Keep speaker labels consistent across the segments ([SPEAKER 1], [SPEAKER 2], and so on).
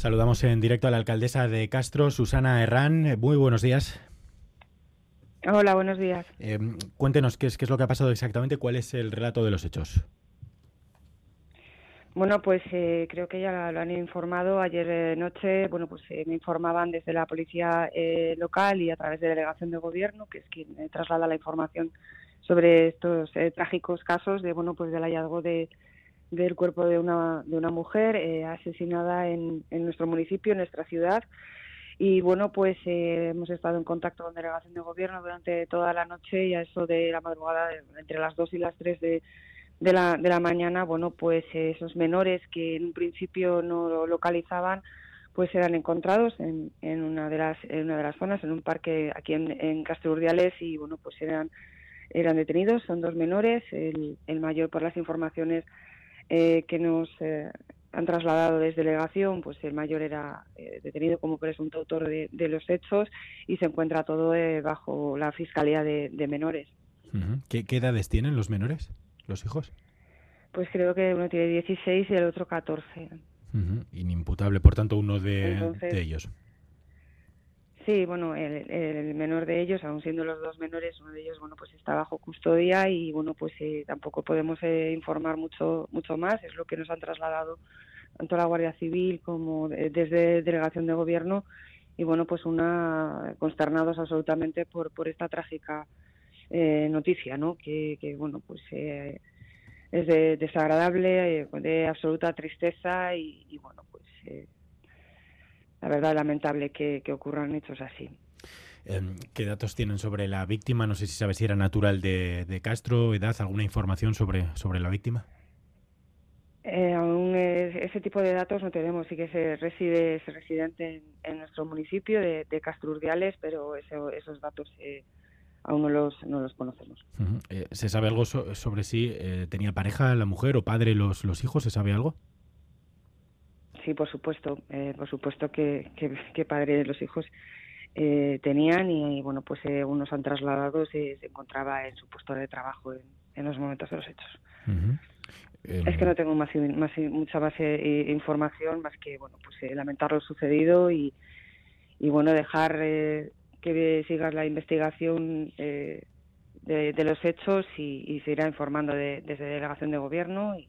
[SPEAKER 1] Saludamos en directo a la alcaldesa de Castro, Susana Herrán. Muy buenos días.
[SPEAKER 2] Hola, buenos días.
[SPEAKER 1] Eh, cuéntenos qué es, qué es lo que ha pasado exactamente, cuál es el relato de los hechos.
[SPEAKER 2] Bueno, pues eh, creo que ya lo han informado ayer eh, noche. Bueno, pues eh, me informaban desde la policía eh, local y a través de delegación de gobierno, que es quien eh, traslada la información sobre estos trágicos casos de bueno, pues del hallazgo de del cuerpo de una de una mujer eh, asesinada en, en nuestro municipio, en nuestra ciudad. Y bueno, pues eh, hemos estado en contacto con delegación de gobierno durante toda la noche y a eso de la madrugada, entre las 2 y las 3 de, de, la, de la mañana, bueno, pues eh, esos menores que en un principio no lo localizaban, pues eran encontrados en, en, una, de las, en una de las zonas, en un parque aquí en, en Castro Urdiales y bueno, pues eran, eran detenidos, son dos menores, el, el mayor por las informaciones eh, que nos eh, han trasladado desde delegación, pues el mayor era eh, detenido como presunto autor de, de, los hechos y se encuentra todo eh, bajo la Fiscalía de, de Menores.
[SPEAKER 1] ¿Qué, ¿Qué, edades tienen los menores, los hijos?
[SPEAKER 2] Pues creo que uno tiene 16 y el otro 14.
[SPEAKER 1] Uh -huh. Inimputable, por tanto, uno de, Entonces, de ellos.
[SPEAKER 2] Sí, bueno, el, menor de ellos, aún siendo los dos menores, uno de ellos, bueno, pues está bajo custodia y, bueno, pues eh, tampoco podemos eh, informar mucho, mucho más. Es lo que nos han trasladado tanto la Guardia Civil como de, desde Delegación de Gobierno y, bueno, pues una consternados absolutamente por, por esta trágica eh, noticia, ¿no? Que, que bueno, pues eh, es de, desagradable, eh, de absoluta tristeza y, y bueno, pues eh, la verdad lamentable que, que ocurran hechos así.
[SPEAKER 1] Em, ¿Qué datos tienen sobre la víctima? No sé si sabes si era natural de, de Castro, edad, alguna información sobre, sobre la víctima.
[SPEAKER 2] Eh, aún es, ese tipo de datos no tenemos, sí que se reside, es residente en, en nuestro municipio de, de Castro Urdiales, pero eso, esos datos eh, aún no los, no los conocemos.
[SPEAKER 1] Uh -huh. eh, ¿Se sabe algo so sobre si eh, tenía pareja la mujer o padre los, los hijos? ¿Se sabe algo?
[SPEAKER 2] Sí, por supuesto, eh, por supuesto que, que, que padre de los hijos eh, tenían y, y, bueno, pues eh, unos han trasladado, se, se, encontraba en su puesto de trabajo en, en los momentos de los hechos. Uh -huh. eh, es que no tengo más, más mucha más eh, información más que bueno, pues eh, lamentar lo sucedido y, y bueno dejar eh, que siga la investigación de, de, los hechos y, y se irá informando de, desde delegación de gobierno y,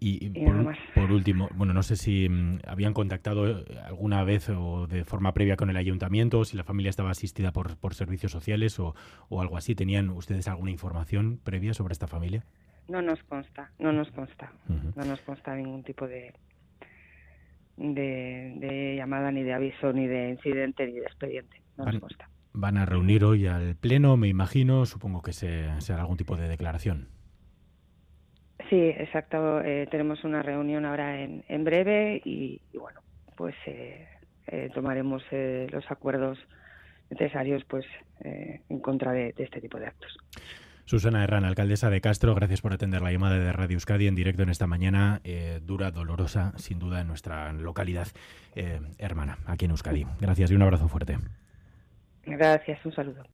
[SPEAKER 1] y, y por, por, último, bueno, no sé si um, habían contactado alguna vez o de forma previa con el ayuntamiento, si la familia estaba asistida por, por servicios sociales o, o, algo así. ¿Tenían ustedes alguna información previa sobre esta familia?
[SPEAKER 2] No nos consta, no nos consta, uh -huh. no nos consta ningún tipo de, de, de, llamada, ni de aviso, ni de incidente, ni de expediente. No
[SPEAKER 1] van,
[SPEAKER 2] nos consta.
[SPEAKER 1] Van a reunir hoy al Pleno, me imagino, supongo que se, se hará algún tipo de declaración.
[SPEAKER 2] Sí, exacto. Eh, tenemos una reunión ahora en, en breve y, y, bueno, pues eh, eh, tomaremos eh, los acuerdos necesarios pues eh, en contra de, de, este tipo de actos.
[SPEAKER 1] Susana Herrán, alcaldesa de Castro, gracias por atender la llamada de Radio Euskadi en directo en esta mañana eh, dura, dolorosa, sin duda, en nuestra localidad hermana, aquí en Euskadi. Gracias y un abrazo fuerte.
[SPEAKER 2] Gracias, un saludo.